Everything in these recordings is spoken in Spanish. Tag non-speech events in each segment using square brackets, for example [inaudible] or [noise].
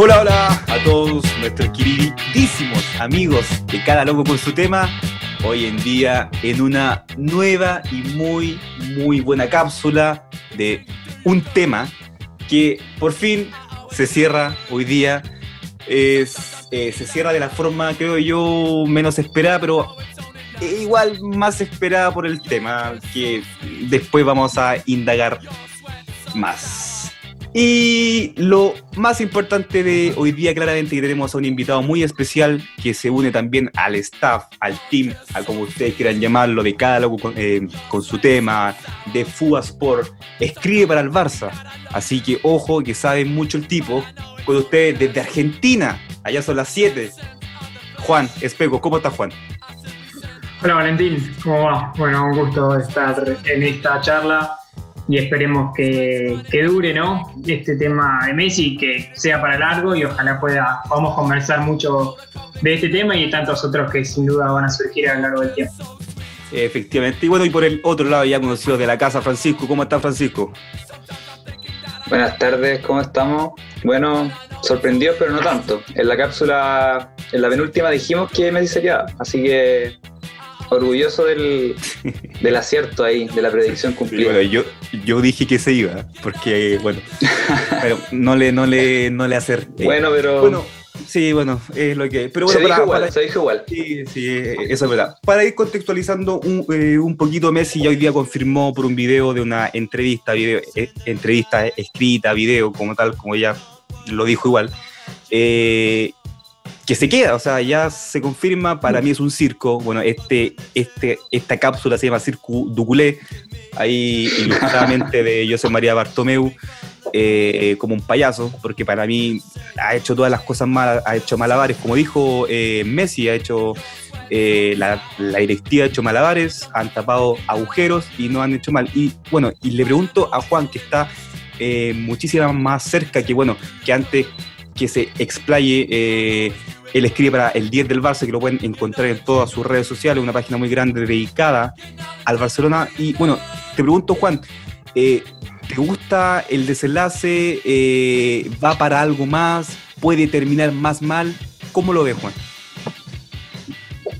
Hola, hola a todos nuestros queridísimos amigos de Cada Loco con su tema. Hoy en día en una nueva y muy, muy buena cápsula de un tema que por fin se cierra hoy día. Es, eh, se cierra de la forma, creo yo, menos esperada, pero igual más esperada por el tema, que después vamos a indagar más. Y lo más importante de hoy día, claramente, que tenemos a un invitado muy especial que se une también al staff, al team, a como ustedes quieran llamarlo, de cada con, eh, con su tema, de Fuga Sport. Escribe para el Barça. Así que ojo, que sabe mucho el tipo. Con ustedes desde Argentina, allá son las 7. Juan, Espejo, ¿cómo está Juan? Hola Valentín, ¿cómo va? Bueno, un gusto estar en esta charla y esperemos que, que, dure ¿no? este tema de Messi, que sea para largo y ojalá pueda, podamos conversar mucho de este tema y de tantos otros que sin duda van a surgir a lo largo del tiempo. Efectivamente. Y bueno, y por el otro lado ya conocido de la casa, Francisco. ¿Cómo está Francisco? Buenas tardes, ¿cómo estamos? Bueno, sorprendido pero no tanto. En la cápsula, en la penúltima dijimos que Messi se quedaba, así que orgulloso del, [laughs] del, acierto ahí, de la predicción cumplida. Bueno, yo, yo dije que se iba, porque, bueno, pero no le, no le, no le acerté. Bueno, pero... Bueno, sí, bueno, es lo que... Pero bueno, se, dijo igual, se dijo igual. Sí, sí, eso es verdad. Para ir contextualizando un, eh, un poquito, Messi ya hoy día confirmó por un video de una entrevista, video, eh, entrevista escrita, video, como tal, como ella lo dijo igual, eh, que se queda, o sea, ya se confirma, para mí es un circo, bueno, este, este, esta cápsula se llama Circo Duculé, ahí ilustradamente de José María Bartomeu, eh, como un payaso, porque para mí ha hecho todas las cosas malas, ha hecho malabares, como dijo eh, Messi, ha hecho, eh, la, la, directiva ha hecho malabares, han tapado agujeros y no han hecho mal. Y bueno, y le pregunto a Juan, que está muchísimo más cerca que, bueno, que antes que se explaye él escribe para el 10 del Barça, que lo pueden encontrar en todas sus redes sociales, una página muy grande dedicada al Barcelona. Y bueno, te pregunto, Juan, eh, ¿te gusta el desenlace? Eh, ¿Va para algo más? ¿Puede terminar más mal? ¿Cómo lo ves, Juan?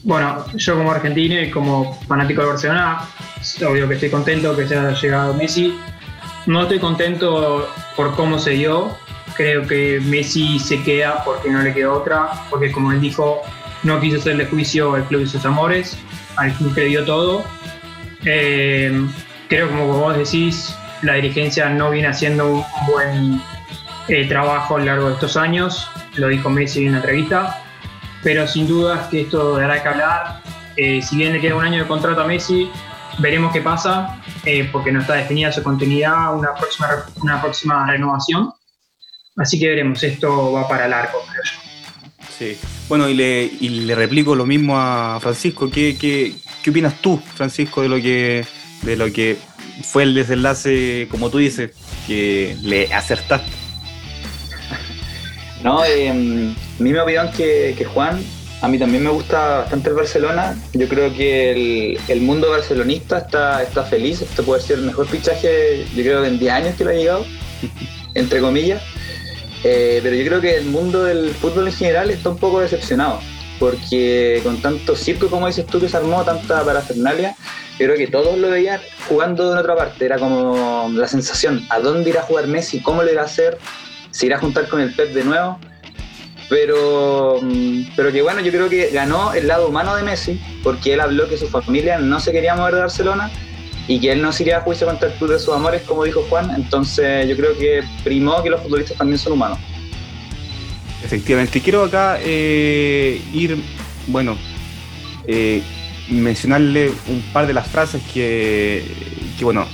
Bueno, yo como argentino y como fanático del Barcelona, obvio que estoy contento que se haya llegado Messi. No estoy contento por cómo se dio, Creo que Messi se queda porque no le queda otra, porque como él dijo, no quiso hacerle juicio al club de sus amores, al club que le dio todo. Eh, creo, como vos decís, la dirigencia no viene haciendo un buen eh, trabajo a lo largo de estos años, lo dijo Messi en una entrevista, pero sin duda que esto dará que hablar. Eh, si bien le queda un año de contrato a Messi, veremos qué pasa, porque no está definida su continuidad, una próxima, una próxima renovación. Así que veremos, esto va para largo, creo yo. Sí. Bueno, y le, y le replico lo mismo a Francisco. ¿Qué, qué, qué opinas tú, Francisco, de lo que de lo que fue el desenlace, como tú dices, que le acertaste? No, eh, misma opinión que, que, Juan. A mí también me gusta bastante el Barcelona. Yo creo que el, el, mundo barcelonista está, está feliz. Esto puede ser el mejor fichaje, yo creo, en 10 años que lo ha llegado, [laughs] entre comillas. Eh, pero yo creo que el mundo del fútbol en general está un poco decepcionado, porque con tanto circo, como dices tú, que se armó, tanta parafernalia, yo creo que todos lo veían jugando en otra parte. Era como la sensación, ¿a dónde irá a jugar Messi? ¿Cómo le irá a hacer? ¿Se irá a juntar con el Pep de nuevo? Pero, mm, pero que bueno, yo creo que ganó el lado humano de Messi, porque él habló que su familia no se quería mover de Barcelona y que él no se iría a juicio contra el club de sus amores, como dijo Juan. Entonces yo creo que primó que los futbolistas también son humanos. Efectivamente, quiero acá eh, ir, bueno, eh, mencionarle un par de las frases que, que bueno,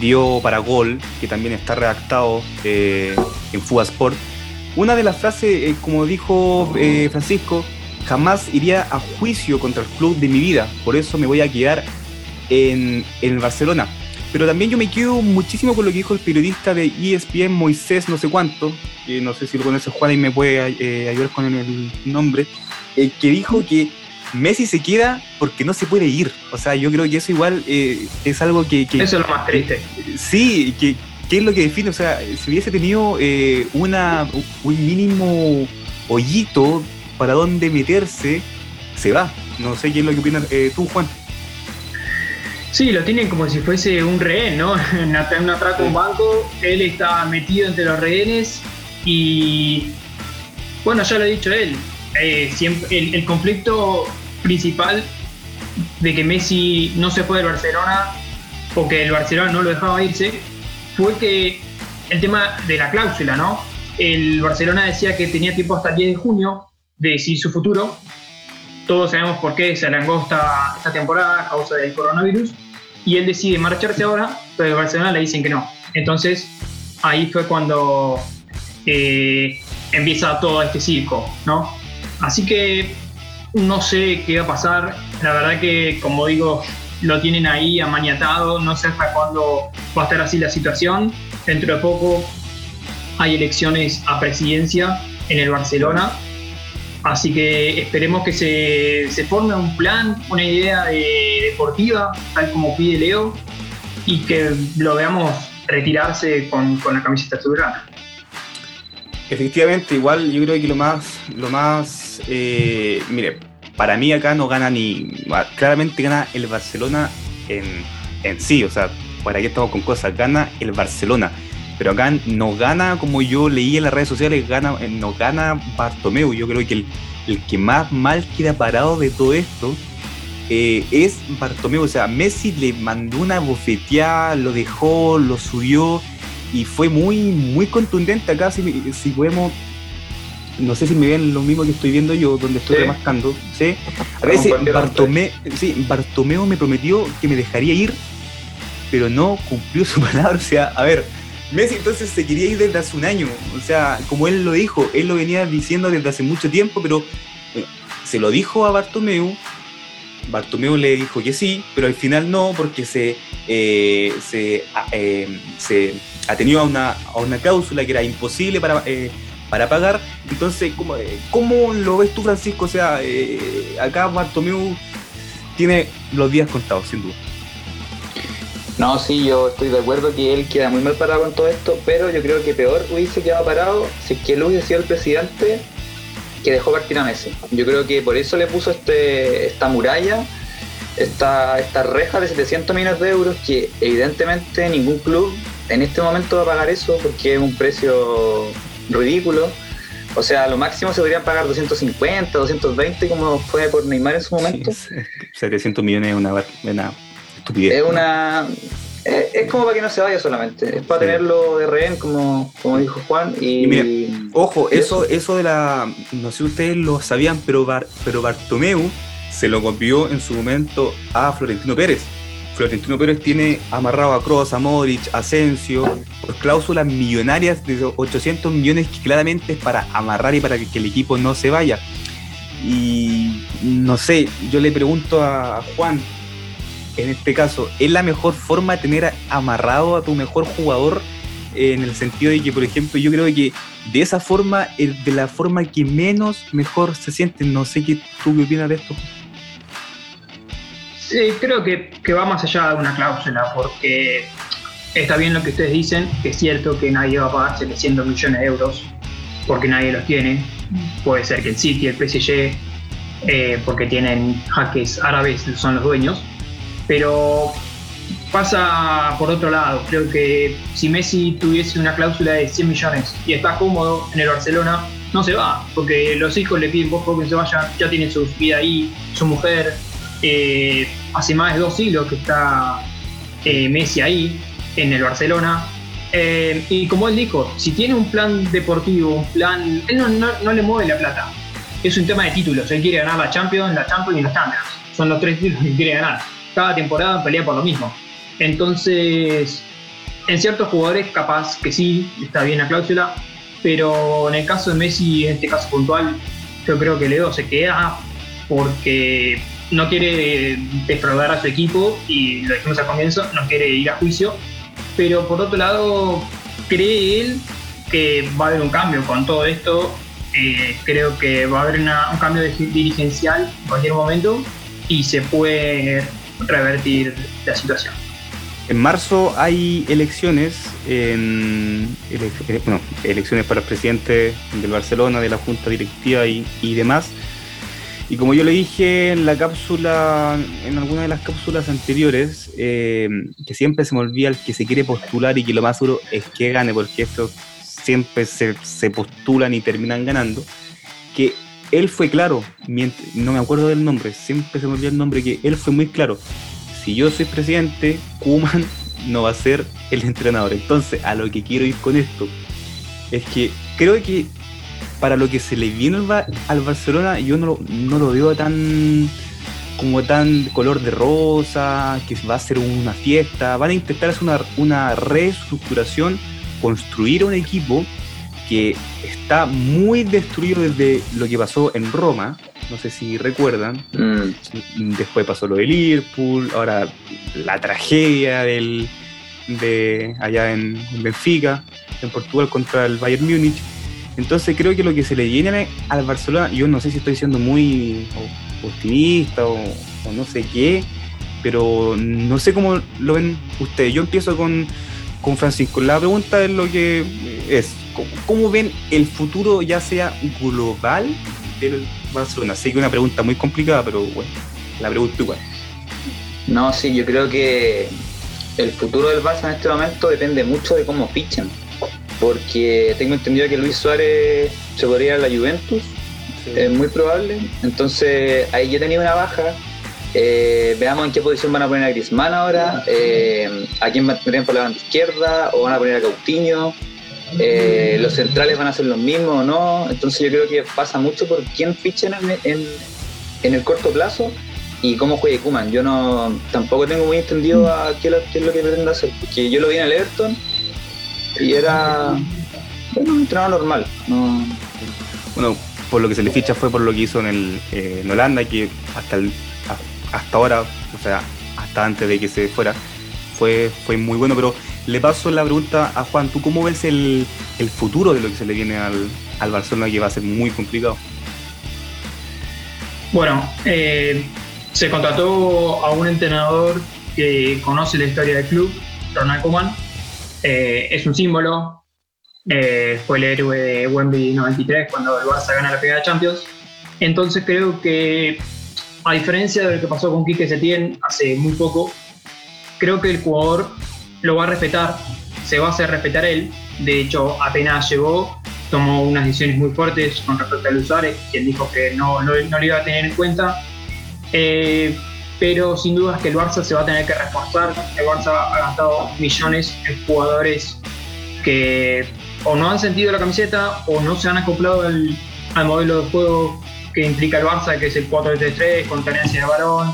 dio para gol, que también está redactado eh, en Fuga Sport. Una de las frases, como dijo Francisco, jamás iría a juicio contra el club de mi vida, por eso me voy a quedar en, el Barcelona. Pero también yo me quedo muchísimo con lo que dijo el periodista de ESPN, Moisés, no sé cuánto, que no sé si lo conoce Juan y me puede eh, ayudar con el nombre, eh, que dijo que Messi se queda porque no se puede ir. O sea, yo creo que eso igual eh, es algo que, Eso es lo más triste. sí, que, ¿qué es lo que define? O sea, si hubiese tenido eh, una, un mínimo hoyito para dónde meterse, se va. No sé qué es lo que opinas eh, tú, Juan. Sí, lo tienen como si fuese un rehén, ¿no? [laughs] En un atraco un banco, él está metido entre los rehenes y, bueno, ya lo ha dicho él, eh, siempre, el, conflicto principal de que Messi no se fue del Barcelona o que el Barcelona no lo dejaba irse fue que el tema de la cláusula, ¿no? El Barcelona decía que tenía tiempo hasta el 10 de junio de decidir su futuro. Todos sabemos por qué se alangó esta, esta temporada a causa del coronavirus. Y él decide marcharse ahora, pero el Barcelona le dicen que no. Entonces, ahí fue cuando eh, empieza todo este circo, ¿no? Así que no sé qué va a pasar. La verdad que, como digo, lo tienen ahí amaniatado. No sé hasta cuándo va a estar así la situación. Dentro de poco hay elecciones a presidencia en el Barcelona. Así que esperemos que se, forme un plan, una idea deportiva, tal como pide Leo, y que lo veamos retirarse con, la camiseta azulgrana. Efectivamente, igual yo creo que lo más, lo más, eh, mire, para mí acá no gana ni, claramente gana el Barcelona en, en sí, o sea, para qué estamos con cosas, gana el Barcelona pero acá no gana, como yo leí en las redes sociales, gana, eh, no gana Bartomeu. Yo creo que el, el que más mal queda parado de todo esto eh, es Bartomeu. O sea, Messi le mandó una bofeteada, lo dejó, lo subió y fue muy, muy contundente acá. Si, si podemos no sé si me ven lo mismo que estoy viendo yo, donde estoy remarcando, ¿sí? A veces Bartomeu, sí, Bartomeu me prometió que me dejaría ir, pero no cumplió su [laughs] palabra. O sea, a ver, Messi entonces se quería ir desde hace un año. O sea, como él lo dijo, él lo venía diciendo desde hace mucho tiempo, pero se lo dijo a Bartomeu. Bartomeu le dijo que sí, pero al final no, porque se, eh, se, eh, se atenió a una, a una cláusula que era imposible para, eh, para pagar. Entonces, ¿cómo, ¿cómo, lo ves tú, Francisco? O sea, acá Bartomeu tiene los días contados, sin duda. No, sí, yo estoy de acuerdo que él queda muy mal parado con todo esto, pero yo creo que peor hubiese quedado parado si es que él hubiese sido el presidente que dejó partir a Messi. Yo creo que por eso le puso este, esta muralla, esta, reja de 700 millones de euros, que evidentemente ningún club en este momento va a pagar eso porque es un precio ridículo. O sea, lo máximo se podrían pagar 250, 220 como fue por Neymar en su momento. 700 millones es una, una es una. Es, como para que no se vaya solamente, es para tenerlo de rehén, como, como dijo Juan. Y, ojo, eso, eso de la. No sé si ustedes lo sabían, pero, pero Bartomeu se lo copió en su momento a Florentino Pérez. Florentino Pérez tiene amarrado a Kroos, a Modric, a Asensio, por cláusulas millonarias de 800 millones que claramente es para amarrar y para que, que el equipo no se vaya. Y no sé, yo le pregunto a Juan, en este caso, ¿es la mejor forma de tener amarrado a tu mejor jugador? En el sentido de que, por ejemplo, yo creo que de esa forma es de la forma que menos mejor se siente. No sé qué tú qué opinas de esto. Sí, creo que, que va más allá de una cláusula, porque está bien lo que ustedes dicen, que es cierto que nadie va a pagar 700 millones de euros, porque nadie los tiene. Puede ser que el City, el PSG, eh, porque tienen jaques árabes, son los dueños, pero pasa por otro lado. Creo que si Messi tuviese una cláusula de 100 millones y está cómodo en el Barcelona, no se va, porque los hijos le piden poco que se vayan, ya tiene su vida ahí, su mujer. Eh, hace más de dos siglos que está eh, Messi ahí, en el Barcelona. Eh, y como él dijo, si tiene un plan deportivo, un plan. Él no, le mueve la plata. Es un tema de títulos. Él quiere ganar la Champions, la Champions y la Champions. Son los tres títulos que quiere ganar cada temporada pelea por lo mismo. Entonces, en ciertos jugadores capaz que sí, está bien la cláusula, pero en el caso de Messi, en este caso puntual, yo creo que Leo se queda porque no quiere defraudar a su equipo y lo dijimos al comienzo, no quiere ir a juicio, pero por otro lado cree él que va a haber un cambio con todo esto, eh, creo que va a haber un cambio dirigencial en cualquier momento y se puede revertir la situación. en marzo hay elecciones, en, eh, bueno, elecciones para el presidente del Barcelona, de la Junta Directiva y, demás. Y como yo le dije en la cápsula, en alguna de las cápsulas anteriores, eh, que siempre se me olvida el que se quiere postular y que lo más duro es que gane, porque estos siempre se, se postulan y terminan ganando, que él fue claro, no me acuerdo del nombre, siempre se me olvida el nombre, que él fue muy claro si yo soy presidente, Kuman [laughs] no va a ser el entrenador. Entonces, a lo que quiero ir con esto es que creo que para lo que se le viene al, Barcelona, yo no lo, veo tan como tan color de rosa, que va a ser una fiesta. Van a intentar hacer una, una reestructuración, construir un equipo que está muy destruido desde lo que pasó en Roma, no sé si recuerdan. Mm. Después pasó lo de Liverpool, ahora la tragedia del, de allá en, Benfica, en Portugal contra el Bayern Múnich. Entonces creo que lo que se le viene al Barcelona, yo no sé si estoy siendo muy optimista o, no sé qué, pero no sé cómo lo ven ustedes. Yo empiezo con, con Francisco. La pregunta es lo que es, ¿cómo ven el futuro ya sea global del Barcelona? Sé que una pregunta muy complicada, pero bueno, la pregunta igual. No, sí, yo creo que el futuro del Barça en este momento depende mucho de cómo fichen. Porque tengo entendido que Luis Suárez se podría ir a la Juventus, es muy probable. Entonces ahí ya tenía una baja. Eh, veamos en qué posición van a poner a Griezmann ahora, eh, a quién poner por la banda izquierda, o van a poner a Coutinho. Eh, los centrales van a ser los mismos o no. Entonces yo creo que pasa mucho por quién fichen en, en, el corto plazo y cómo juegue Kuman. Yo no tampoco tengo muy entendido a qué, es lo que pretende hacer, porque yo lo vi en el Everton y era bueno, un entrenador normal. Bueno, por lo que se le ficha fue por lo que hizo en, el, eh, en Holanda, que hasta, el, hasta ahora, o sea, hasta antes de que se fuera, fue, fue muy bueno, pero le paso la pregunta a Juan, ¿tú cómo ves el, futuro de lo que se le viene al, Barcelona que va a ser muy complicado? Bueno, eh, se contrató a un entrenador que conoce la historia del club, Ronald Koeman. Eh, es un símbolo, eh, fue el héroe de Wembley 93 cuando el Barça gana la primera Champions. Entonces creo que, a diferencia de lo que pasó con Quique Setién hace muy poco, creo que el jugador lo va a respetar, se va a hacer respetar él. De hecho, apenas llegó, tomó unas decisiones muy fuertes con respecto a Suárez, quien dijo que no, no, lo iba a tener en cuenta. Eh, pero sin duda es que el Barça se va a tener que reforzar. El Barça ha gastado millones en jugadores que o no han sentido la camiseta o no se han acoplado al, modelo de juego que implica el Barça, que es el 4-3-3 con tenencia de balón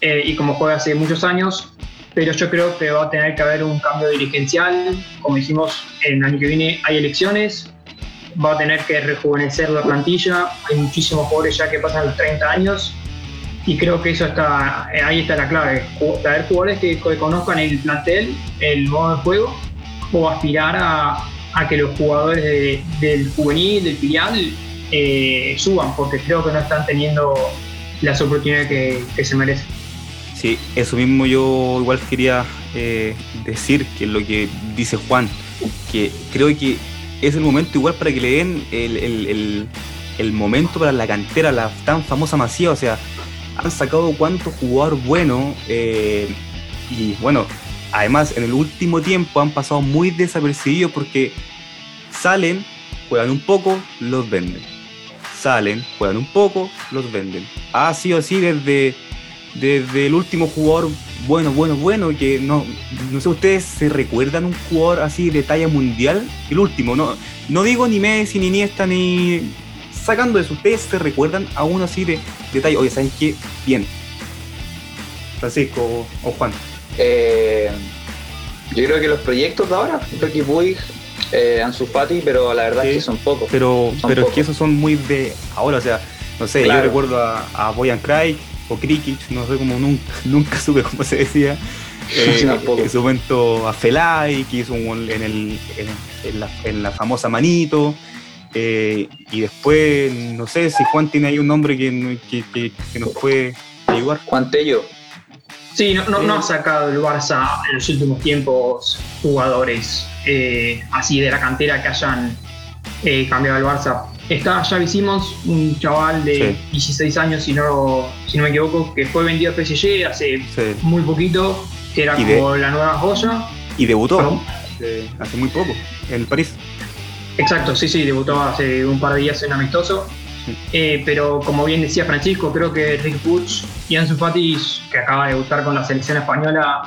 eh, y como juega hace muchos años pero yo creo que va a tener que haber un cambio dirigencial. Como dijimos, en el año que viene hay elecciones, va a tener que rejuvenecer la plantilla. Hay muchísimos jugadores ya que pasan los 30 años y creo que eso está, ahí está la clave. Traer jugadores que, conozcan el plantel, el modo de juego, o aspirar a, que los jugadores del juvenil, del filial, eh, suban, porque creo que no están teniendo las oportunidades que se merecen. Eso mismo yo igual quería eh, decir, que es lo que dice Juan, que creo que es el momento igual para que le den el, momento para la cantera, la tan famosa Masía, o sea, han sacado cuántos jugadores buenos eh, y bueno, además en el último tiempo han pasado muy desapercibidos porque salen, juegan un poco, los venden. Salen, juegan un poco, los venden. Ha sido así desde desde el último jugador bueno, bueno, bueno, que no, no sé, ustedes se recuerdan un jugador así de talla mundial, el último, no, no digo ni Messi, ni Iniesta, ni sacando eso, ustedes se recuerdan a uno así de, de talla, oye, ¿saben qué? Bien. Francisco o, Juan. Eh, yo creo que los proyectos de ahora, Ricky Puig, eh, Ansu Fati, pero la verdad es que son pocos. Pero, pero es que esos son muy de ahora, o sea, no sé, yo recuerdo a, a Boyan Craig, o Krikic, no sé cómo nunca, [laughs] nunca supe cómo se decía. [laughs] Eh, en su momento a Felay, que hizo en, el, en, la, famosa manito. Eh, y después, no sé si Juan tiene ahí un nombre que, que, nos puede ayudar. Juan Tello. Sí, no, no, ha sacado el Barça en los últimos tiempos jugadores eh, así de la cantera que hayan eh, cambiado el Barça. Está Xavi un chaval de 16 años, si no, si no me equivoco, que fue vendido a PSG hace muy poquito, que era como la nueva joya. Y debutó hace muy poco en París. Exacto, sí, sí, debutó hace un par de días en amistoso. Eh, pero como bien decía Francisco, creo que Rick Puig y Ansu Fati, que acaba de debutar con la selección española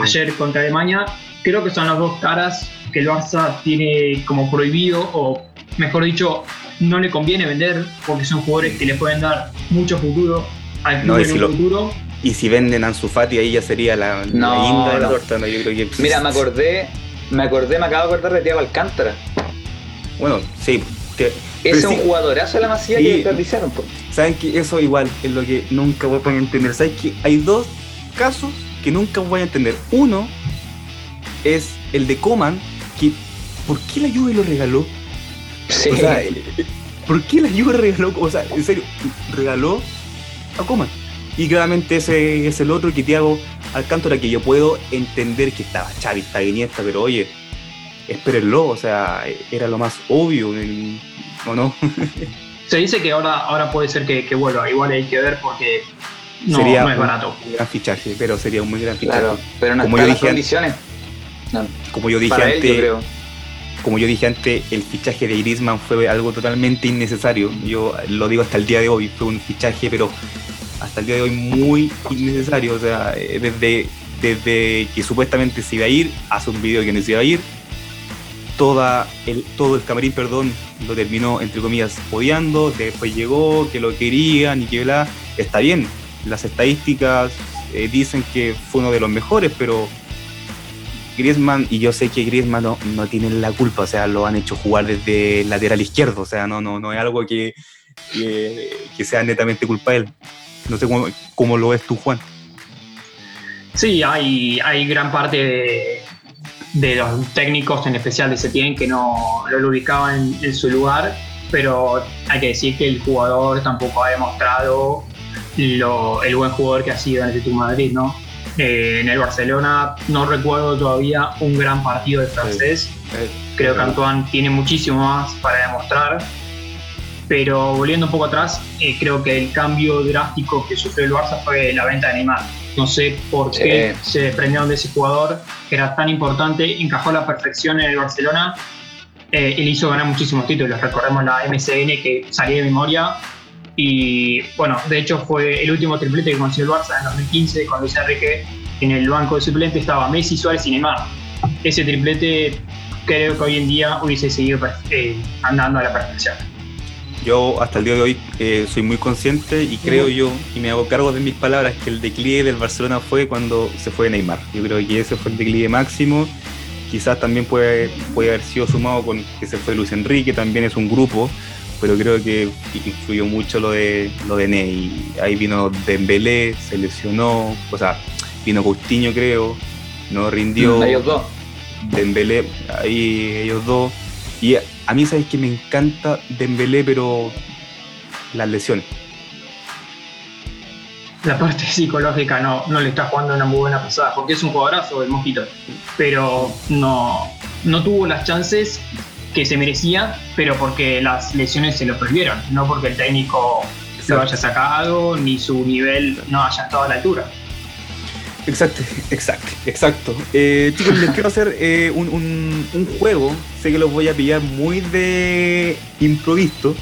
ayer contra Alemania, creo que son las dos caras que el Barça tiene como prohibido, o mejor dicho, no le conviene vender, porque son jugadores que le pueden dar mucho futuro al club en un futuro. Y si venden Ansu Fati, ahí ya sería la, inda de la torta. Mira, me acordé, me acordé, me acabo de acordar de Thiago Alcántara. Bueno, sí. es un jugadorazo la masía que desperdiciaron. Saben que eso igual es lo que nunca voy a entender. Saben que hay dos casos que nunca voy a entender. Uno es el de Coman, que ¿por qué la Juve lo regaló? Sí. O sea, ¿por qué la Juve regaló? O sea, en serio, regaló a Coman. Y claramente ese es el otro que Thiago Alcántara, que yo puedo entender que estaba Xavi, está Iniesta, pero oye, espérenlo, o sea, era lo más obvio, ¿o no? [laughs] Se dice que ahora, ahora puede ser que, vuelva, igual hay que ver porque no, sería es barato. Un gran fichaje, pero sería un muy gran fichaje. Claro, pero no como yo dije, condiciones. Como yo dije antes, como yo dije antes, el fichaje de Griezmann fue algo totalmente innecesario. Yo lo digo hasta el día de hoy, fue un fichaje, pero hasta el día de hoy muy innecesario. O sea, eh, desde, desde que supuestamente se iba a ir, hace un video que no se iba a ir, toda el, todo el camarín, perdón, lo terminó, entre comillas, odiando, después llegó, que lo querían y que bla, está bien, las estadísticas eh, dicen que fue uno de los mejores, pero Griezmann, y yo sé que Griezmann no, no tiene la culpa, o sea, lo han hecho jugar desde lateral izquierdo, o sea, no, no, no es algo que, que, sea netamente culpa de él. No sé cómo, cómo, lo ves tú, Juan. Sí, hay, hay gran parte de, de los técnicos, en especial de Setién, que no, lo ubicaban en, su lugar, pero hay que decir que el jugador tampoco ha demostrado lo, el buen jugador que ha sido en el Atlético Madrid, ¿no? Eh, en el Barcelona no recuerdo todavía un gran partido de francés. Creo que Antoine tiene muchísimo más para demostrar. Pero volviendo un poco atrás, eh, creo que el cambio drástico que sufrió el Barça fue la venta de Neymar no sé por qué se desprendieron de ese jugador que era tan importante, encajó a la perfección en el Barcelona eh, y le hizo ganar muchísimos títulos. Recordemos la MCN que salía de memoria. Y bueno, de hecho fue el último triplete que consiguió el Barça en 2015 con Luis Enrique. En el banco de suplente estaba Messi, Suárez y Neymar. Ese triplete creo que hoy en día hubiese seguido eh, andando a la perfección. Yo hasta el día de hoy eh, soy muy consciente y creo yo, y me hago cargo de mis palabras, que el declive del Barcelona fue cuando se fue Neymar. Yo creo que ese fue el declive máximo. Quizás también puede, puede haber sido sumado con que se fue Luis Enrique, también es un grupo, pero creo que influyó mucho lo de, lo de Ney. Ahí vino Dembélé, se lesionó, o sea, vino Coutinho creo, no rindió. Mm, ellos dos. Dembélé, ahí ellos dos. Y a mí, sabes que me encanta Dembélé, pero las lesiones. La parte [laughs] psicológica no, no le está jugando una muy buena pasada, porque es un jugadorazo el Mosquito, pero no, no tuvo las chances que se merecía, pero porque las lesiones se lo prohibieron, no porque el técnico se lo haya sacado ni su nivel no haya estado a la altura. Exacto, exacto, exacto. Eh, chicos, les quiero hacer eh, un, un, juego. Sé que los voy a pillar muy de improviso,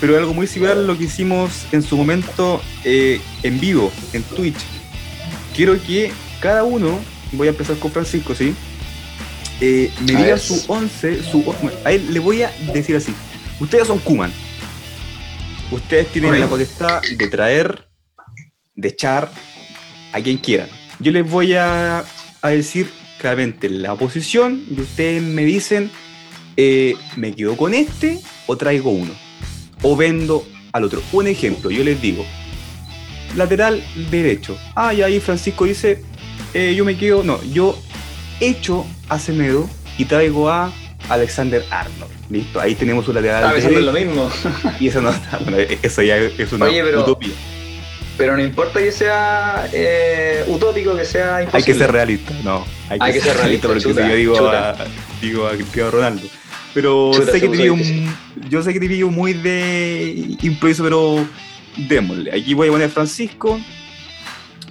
pero algo muy similar a lo que hicimos en su momento eh, en vivo, en Twitch. Quiero que cada uno, voy a empezar con Francisco, ¿sí? Me diga su 11, su, a él le voy a decir así. Ustedes son Kuman. Ustedes tienen la potestad de traer, de echar a quien quieran yo les voy a, decir claramente la posición y ustedes me dicen, eh, ¿me quedo con este o traigo uno? O vendo al otro. Un ejemplo, yo les digo, lateral derecho. Ah, y ahí Francisco dice, eh, yo me quedo, no, yo echo a Semedo y traigo a Alexander Arnold. Listo, ahí tenemos un lateral. Ah, derecho. lo mismo. [laughs] y eso no está, bueno, eso ya es una utopía. Pero no importa que sea eh, utópico, que sea imposible. Hay que ser realista, no. Hay que ser realista, porque chuta, si yo digo chuta. a, digo a Cristiano Ronaldo. Pero Chuta, sé que te digo, yo sé que te digo muy de improviso, pero démosle. Aquí voy a poner Francisco,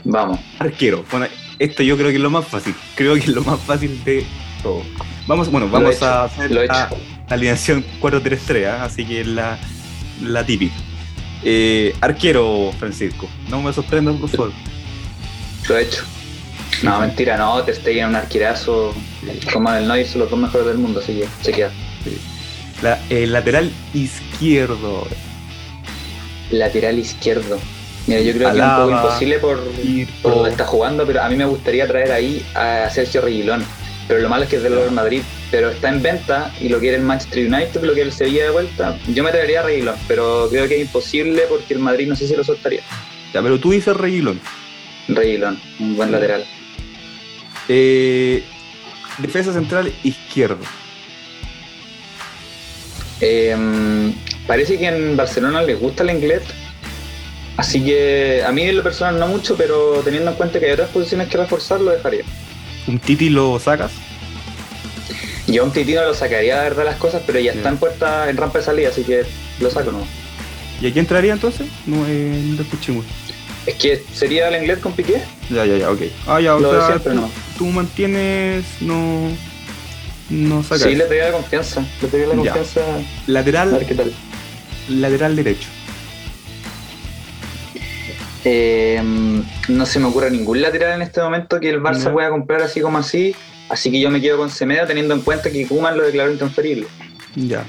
Vamos. arquero. Bueno, esto yo creo que es lo más fácil. Creo que es lo más fácil de todo. Vamos, bueno, vamos he a hacer he la, alineación 4-3-3, ¿ah? así que es la, la típica. Eh, arquero, Francisco. No me sorprendas, por favor. Lo he hecho. No, mentira, no, te Stegen un arquerazo. Como el Neuer son los dos mejores del mundo, así que se queda. La, el lateral izquierdo. Lateral izquierdo. Mira, yo creo que es un poco imposible por, Firpo. por donde está jugando, pero a mí me gustaría traer ahí a Sergio Reguilón. Pero lo malo es que es del Real Madrid, pero está en venta y lo quiere el Manchester United, lo quiere el Sevilla de vuelta. Yo me traería a Reguilón, pero creo que es imposible porque el Madrid no sé si lo soltaría. Ya, pero tú dices Reguilón. Reguilón, un buen lateral. Eh, defensa central izquierdo. Eh, parece que en Barcelona les gusta el inglés. Así que a mí en lo personal no mucho, pero teniendo en cuenta que hay otras posiciones que reforzar, lo dejaría. Un Titi lo sacas. Yo a un titino lo sacaría de verdad las cosas, pero ya está Ya. en puerta, en rampa de salida, así que lo saco, ¿no? ¿Y aquí entraría entonces? No, eh, no escuché muy. Es que sería el inglés con Piqué. Ya, ya, ya, ok. Ah, ya, o Lo sea, siempre, tú, no. tú mantienes. No. No sacas. Sí, le daría la confianza. Le daría la Ya. confianza. A ver lateral, qué tal. lateral derecho. Eh, no se me ocurre ningún lateral en este momento que el Barça No. pueda comprar así como así. Así que yo me quedo con Semedo teniendo en cuenta que Kuman lo declaró intransferible. Ya.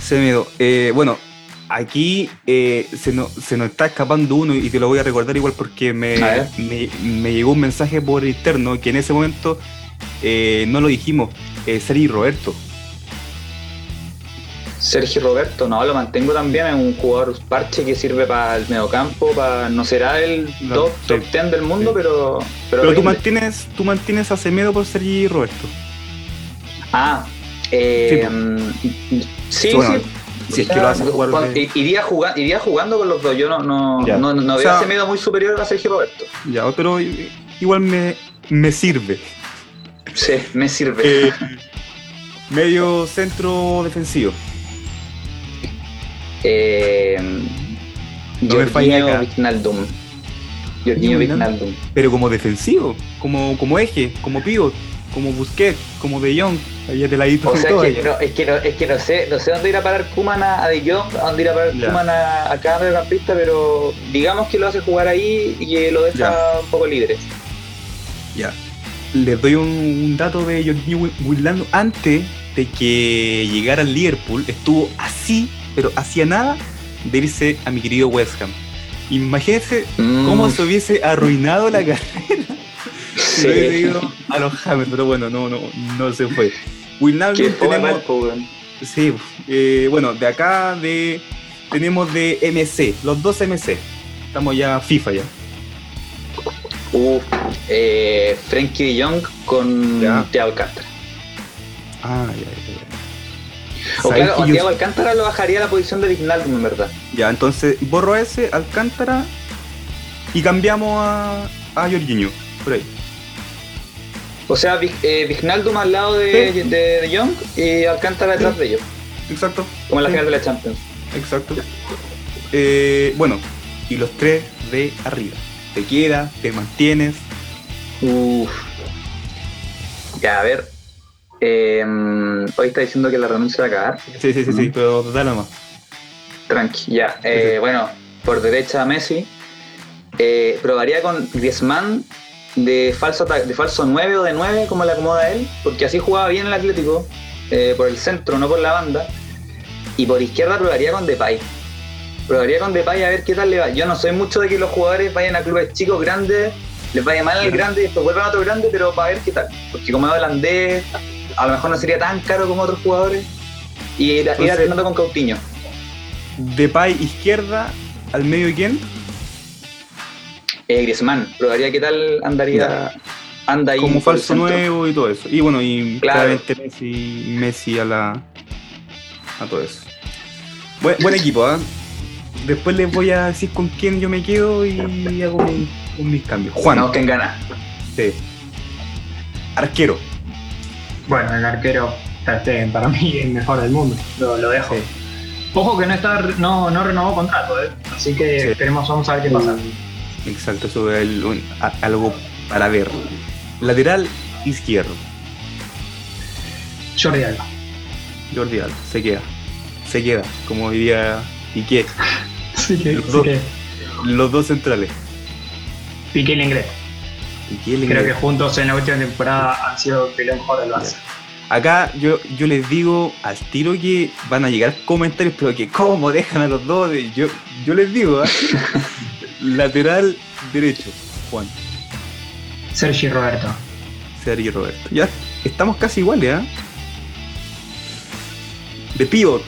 Semedo. Eh, bueno, aquí eh, se, nos, se nos está escapando uno y te lo voy a recordar igual porque me, me, me llegó un mensaje por interno que en ese momento eh, no lo dijimos. Eh, Sergi Roberto. Sergio Roberto, no, lo mantengo también, es un jugador parche que sirve para el mediocampo, para, no será el top, sí. top 10 del mundo, Sí. pero... Pero, tú, mantienes, tú mantienes a Semedo por Sergi Roberto. Ah, eh, sí, sí. Bueno, si es que lo hace jugar de- iría, jugando, iría jugando con los dos, yo no, no, Ya. no, no O veo sea- a Semedo muy superior a Sergio Roberto. Ya, pero igual me, me sirve. Sí, me sirve. Eh, medio centro defensivo. Eh, No Jorginho acá. Wijnaldum. Jorginho. Wijnaldum. Pero como defensivo, como, como eje, como pivot, como Busquets, como De Jong. Ahí te la O sea, es que, no, es, que no, es que no sé, no sé dónde ir a parar Kuman a, De Jong, a dónde ir a parar. Koeman a, a cada mediocampista, pero digamos que lo hace jugar ahí y que lo deja un poco libre. Ya. Les doy un, un dato de Jorginho Wi- Wijnaldum. Antes de que llegara al Liverpool, estuvo así, pero hacía nada, de irse a mi querido West Ham. Imagínense Mm, cómo se hubiese arruinado la carrera [laughs] sí. lo ido a los Hammers, pero bueno, no, no, no se fue. Qué fome, tenemos. Sí, eh, bueno, de acá de tenemos de MC, los dos MC. Estamos ya FIFA ya. Uf, eh, Frenkie de Jong con Ya. Thiago Alcántara. Ah, ya, ya, ya. O ¿Sabes claro, que a yo- Thiago Alcántara lo bajaría a la posición de Wijnaldum, en verdad. Ya, entonces borro ese, Alcántara y cambiamos a, a Jorginho, por ahí. O sea, Wij- eh, al lado de, Sí. de, de Jong y Alcántara detrás Sí. de ellos, Exacto, como en la Sí. final de la Champions. exacto. Eh, bueno, y los tres de arriba. Te queda, te mantienes. Uf. Ya, a ver. Eh, hoy está diciendo que la renuncia va a cagar. Sí, sí, sí, sí, Ujú. pero dale nomás. Tranqui, ya. Eh, bueno, por derecha Messi. Eh, probaría con Griezmann de falso, de falso 9 o de 9, como le acomoda a él, porque así jugaba bien el Atlético, eh, por el centro, no por la banda. Y por izquierda probaría con Depay. Probaría con Depay a ver qué tal le va. Yo no soy mucho de que los jugadores vayan a clubes chicos, grandes, les vaya mal al Claro. grande y después vuelvan a otro grande, pero para ver qué tal. Porque como es holandés, a lo mejor no sería tan caro como otros jugadores. Y ir, ir Entonces- alternando con Coutinho. Depay izquierda, al medio quién? Eh, Griezmann, probaría qué tal andaría. Anda ahí. como falso nuevo y todo eso. Y bueno, y Claro. claramente Messi, Messi a la a todo eso. Buen, buen equipo, ¿ah? después les voy a decir con quién yo me quedo y hago con mis cambios. Juan, No, ¿quién gana? sí. arquero. Bueno, el arquero Stegen, para [laughs] mí es el mejor del mundo. Lo, lo dejo. Sí. Ojo que no está no, no renovó contrato, ¿eh? así que Sí. esperemos, vamos a ver qué pasa. Exacto, eso es el- un- a- algo para ver. Lateral izquierdo. Jordi Alba. Jordi Alba, se queda. Se queda, como diría Piqué. [laughs] Que, Los dos. Los dos centrales. Piqué el inglés. Creo que juntos en la última temporada han sido el mejor del Barça. Acá yo, yo les digo al tiro que van a llegar comentarios, pero que cómo dejan a los dos. Yo, yo les digo, ¿ah? [laughs] lateral derecho, Juan, Sergi Roberto. Sergio Roberto. Ya estamos casi iguales, ¿ah? De pivot,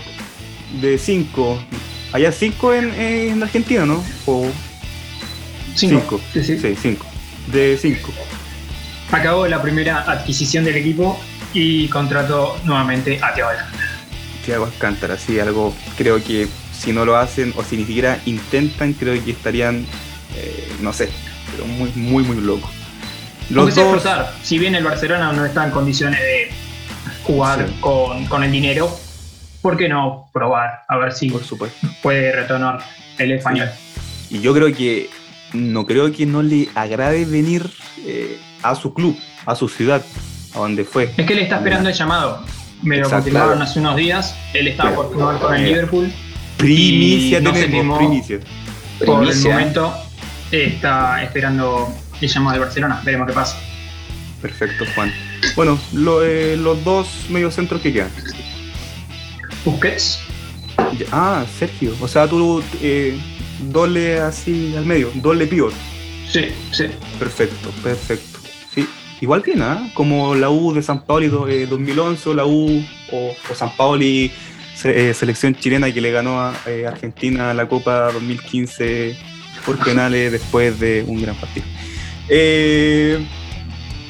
de 5. Allá 5 en, en Argentina, ¿no? O Cinco. 5. Sí, sí. Sí, 5. De 5. Acabó la primera adquisición del equipo y contrató nuevamente a Thiago Alcántara. Thiago Alcántara, sí, algo creo que si no lo hacen o si ni siquiera intentan, creo que estarían, eh, no sé, pero muy, muy, muy locos. Los dos, explotar, si bien el Barcelona no está en condiciones de jugar Sí. con, con el dinero, ¿por qué no probar? A ver si por supuesto. puede retornar el español. Y yo creo que no creo que no le agrade venir eh, a su club, a su ciudad, a donde fue. Es que él está esperando el llamado. Me lo confirmaron hace unos días. Él estaba por firmar con el Liverpool. Primicia no tenemos, primicia. Por el Primicia. momento está esperando el llamado de Barcelona. Veremos qué pasa. Perfecto, Juan. Bueno, lo- eh, los dos mediocentros que quedan. Busquets, Ya- Ah, Sergio. O sea, tú eh, doble así al medio, doble pivot. sí, sí. Perfecto, perfecto. Sí, igual bien, ¿ah? Como la U de San Paoli do- eh, 2011, o la U o, o San Paoli se- eh, selección chilena que le ganó a eh, Argentina la Copa 2015 por penales después de un gran partido. Eh,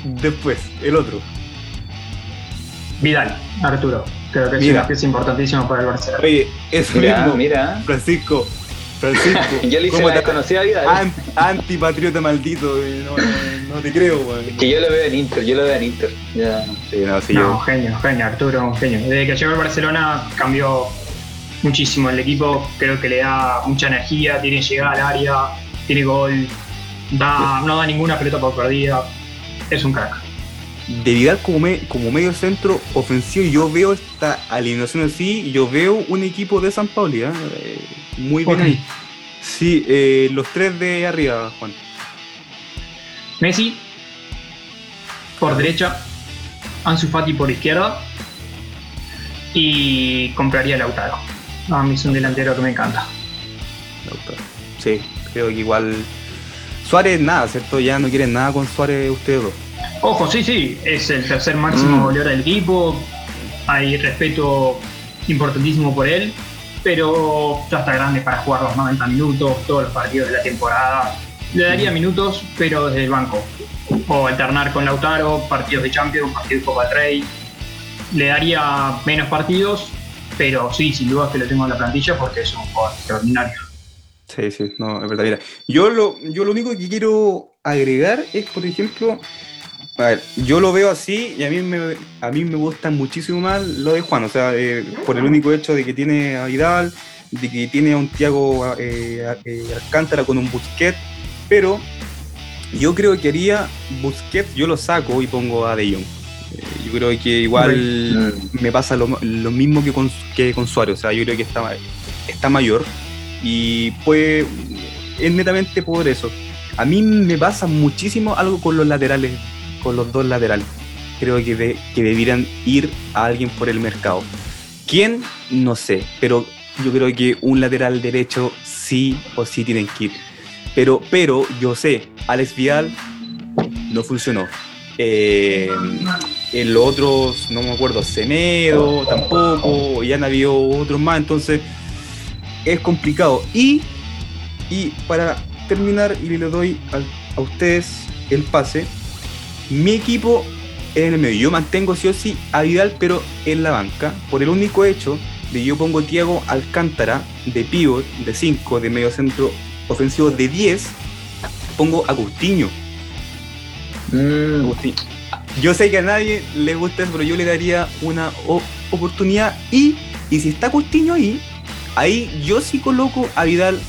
después, el otro. Vidal, Arturo. Creo que es Mira. una pieza importantísima para el Barcelona. Oye, eso Mira, mismo. mira. Francisco, Francisco. [laughs] Yo le hice ¿cómo la te- desconocida vida. An- antipatriota maldito, eh, no, no- no te creo, weón. Que yo lo veo en Inter, yo lo veo en Inter. Ya. Sí, no, sí, No, yo- genio, genio, Arturo, un genio. Desde que llegó al Barcelona cambió muchísimo el equipo. Creo que le da mucha energía, tiene llegada al área, tiene gol, da, no da ninguna pelota por perdida. Es un crack. De Vidal como, me- como medio centro ofensivo, yo veo esta alineación así, yo veo un equipo de San Pauli, ¿eh? Eh, muy bien ahí. Sí, eh, los tres de arriba, Juan. Messi por derecha, Ansu Fati por izquierda y compraría Lautaro. A mí es un delantero que me encanta. Lautaro. Sí, creo que igual. Suárez nada, ¿cierto? Ya no quieren nada con Suárez ustedes dos. Ojo, sí, sí, es el tercer máximo Mm. goleador del equipo. Hay respeto importantísimo por él, pero ya está grande para jugar los 90 minutos, todos los partidos de la temporada. Le daría minutos, pero desde el banco. O alternar con Lautaro, partidos de Champions, partidos de Copa del Rey. Le daría menos partidos, pero sí, sin duda que lo tengo en la plantilla porque es un jugador extraordinario. Sí, sí, no, es verdad. Mira, yo lo, yo lo único que quiero agregar es, por ejemplo, a ver, yo lo veo así y a mí me, a mí me gusta muchísimo más lo de Juan, o sea, eh, por el único hecho de que tiene a Vidal, de que tiene a un Thiago eh, eh, Alcántara con un Busquets, pero yo creo que haría Busquets, yo lo saco y pongo a De Jong. Eh, yo creo que igual me pasa lo, lo mismo que con, que con Suárez, o sea, yo creo que está, está mayor y pues es netamente por eso. A mí me pasa muchísimo algo con los laterales, con los dos laterales. Creo que, de- que debieran ir a alguien por el mercado. ¿Quién? No sé, pero yo creo que un lateral derecho sí o sí tienen que ir. Pero, pero yo sé, Alex Vidal no funcionó. Eh, en los otros, no me acuerdo, Semedo tampoco, ya han habido otros más, entonces es complicado. Y, y para terminar, y le doy al- a, ustedes el pase, mi equipo es en el medio. Yo mantengo sí o sí a Vidal, pero en la banca, por el único hecho de yo pongo Thiago Alcántara de pivot, de 5, de medio centro ofensivo de 10, pongo a Coutinho. Mm, Yo sé que a nadie le gusta eso, pero yo le daría una oportunidad. Y, y si está Coutinho ahí, ahí yo sí coloco a Vidal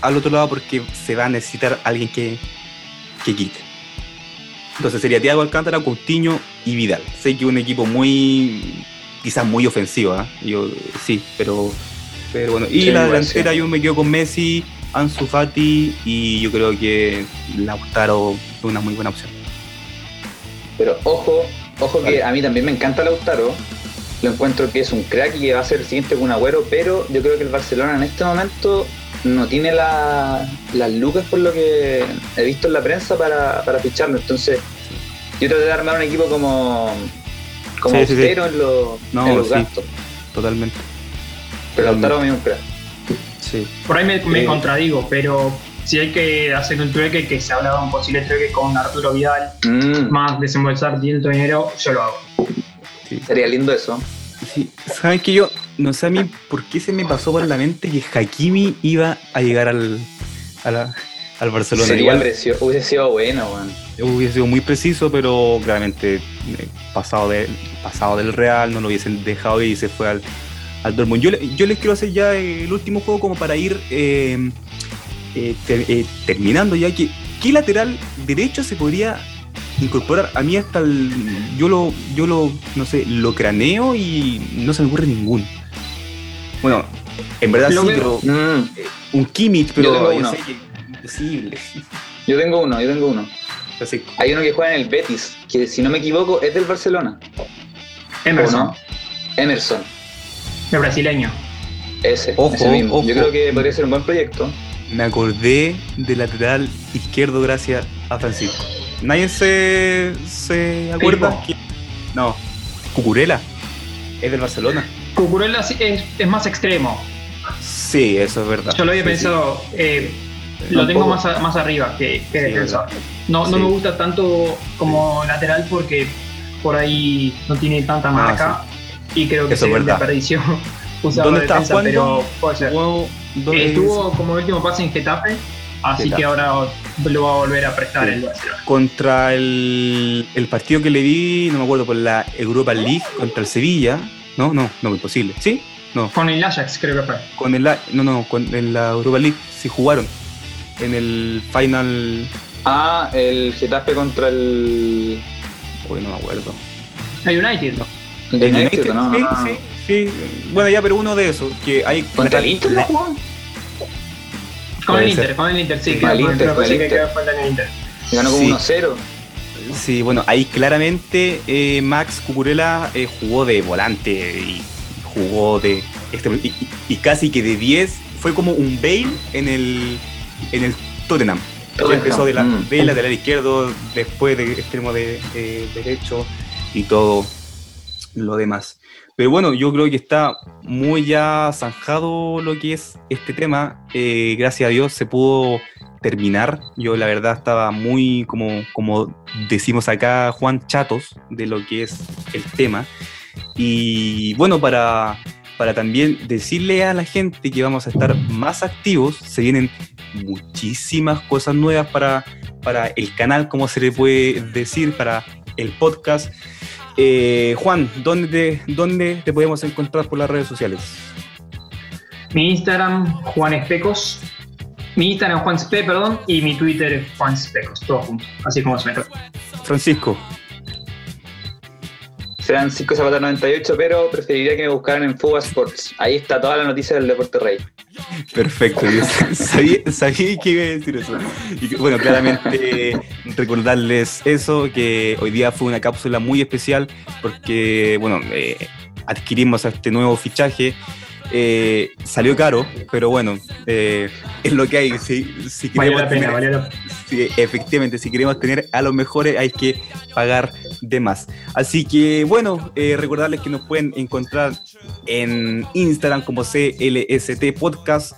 al otro lado porque se va a necesitar alguien que, que quite. Entonces sería Thiago Alcántara, Coutinho y Vidal. Sé que es un equipo muy, quizás muy ofensivo, ¿ah? yo sí, pero, pero bueno. Y Sí, la delantera yo me quedo con Messi, Ansu Fati y yo creo que Lautaro es una muy buena opción. Pero ojo, ojo que a mí también me encanta Lautaro. Lo encuentro que es un crack y que va a ser el siguiente con Agüero, pero yo creo que el Barcelona en este momento no tiene la- las lucas por lo que he visto en la prensa para, para ficharlo. Entonces, yo traté de armar un equipo como, como Sí, sí, sí. austero en, los- No, en los sí. gastos. Totalmente. Pero Lautaro es un crack. Sí. Por ahí me, me Eh. contradigo, pero si hay que hacer un trueque, que se hablaba un posible trueque con Arturo Vidal, Mm, más desembolsar tanto dinero, yo lo hago. sería lindo eso. Sí, saben que yo no sé a mí por qué se me pasó por la mente que Hakimi iba a llegar al, a la- al Barcelona. Sería Igual precio- hubiese sido bueno, weón. hubiese sido muy preciso, pero claramente eh, pasado, de, pasado del Real no lo hubiesen dejado y se fue al, al Dortmund. Yo, yo les quiero hacer ya el último juego como para ir eh, eh, ter- eh, terminando ya que ¿qué lateral derecho se podría incorporar? A mí hasta el, yo lo, yo lo, no sé, lo craneo y no se me ocurre ninguno. Bueno, en verdad Lo sí, veo. pero Mm, un Kimmich, pero tengo yo uno. sé que imposible. yo tengo uno, yo tengo uno. Así, Hay uno que juega en el Betis, que si no me equivoco es del Barcelona. ¿O Emerson, no? Emerson, el brasileño. ese, Ojo, ese mismo. ojo. Yo creo que podría ser un buen proyecto. me acordé del lateral izquierdo gracias a Francisco. Nadie se, se acuerda. Que- no, Cucurela. Es del Barcelona. Cucurella es, es más extremo. Sí, eso es verdad. Yo lo había Sí, pensado, eh, lo tengo más, a- más arriba que, que defensor. No, no me gusta tanto como lateral porque por ahí no tiene tanta marca y creo que Ah, Eso es verdad. [laughs] usarlo ¿Dónde de está defensa, pero puede ser. Jugó- ¿dónde Estuvo como último pase en Getafe, así Getafe. que ahora lo va a volver a prestar Sí. el Barcelona. contra el, el partido que le vi, no me acuerdo, por la Europa League contra el Sevilla. No, no, no, imposible. ¿Sí? No, Con el Ajax creo que fue. con el, no, no, con, en la Europa League sí jugaron. En el final. Ah, el Getafe contra el, Uy, no me acuerdo. El United. el El United, United, ¿no? sí, No, no, no. sí, sí. Bueno, ya, pero uno de esos. Que hay ¿Contra el Inter no jugó? Con el Inter, ser. con el Inter, sí. Con el Inter, con el sí que Inter. el. Ganó como Sí. 1-0. [laughs] Sí, bueno, ahí claramente eh, Max Cucurella eh, jugó de volante y jugó de. este- y, casi que de 10 fue como un Bale en el, en el Tottenham. Tottenham, Empezó de, la, mm. de lateral izquierdo, después de extremo de, de derecho y todo lo demás. Pero bueno, yo creo que está muy ya zanjado lo que es este tema. Eh, gracias a Dios se pudo terminar. Yo la verdad estaba muy, como, como decimos acá, Juan, chatos de lo que es el tema. Y bueno, para, para también decirle a la gente que vamos a estar más activos, se vienen muchísimas cosas nuevas para, para el canal, como se le puede decir, para el podcast. Eh, Juan, ¿dónde te, ¿dónde te podemos encontrar por las redes sociales? Mi Instagram, Juan Especos. Mi Instagram, Juan Spe, perdón. Y mi Twitter, Juan Especos. Todo junto. Así como suena. Francisco. Serán 5 zapatos 98, pero preferiría que me buscaran en Fuga Sports. Ahí está toda la noticia del deporte rey. Perfecto, yo [laughs] sabía, sabía que iba a decir eso. Y que, bueno, claramente recordarles eso, que hoy día fue una cápsula muy especial porque, bueno, eh, adquirimos este nuevo fichaje. Eh, salió caro, pero bueno, eh, es lo que hay. Si, si queremos la pena, tener- la efectivamente, si queremos tener a los mejores hay que pagar de más. Así que bueno, eh, recordarles que nos pueden encontrar en Instagram como CLST Podcast,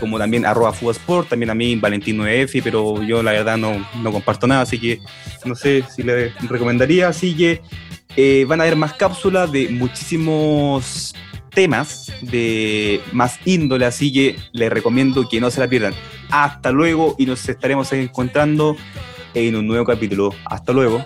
como también arroba Fugasport, también a mí Valentín9F, pero yo la verdad no, no comparto nada, así que no sé si le recomendaría. Así que van a haber más cápsulas de muchísimos temas de más índole, así que les recomiendo que no se la pierdan. Hasta luego y nos estaremos encontrando en un nuevo capítulo. Hasta luego.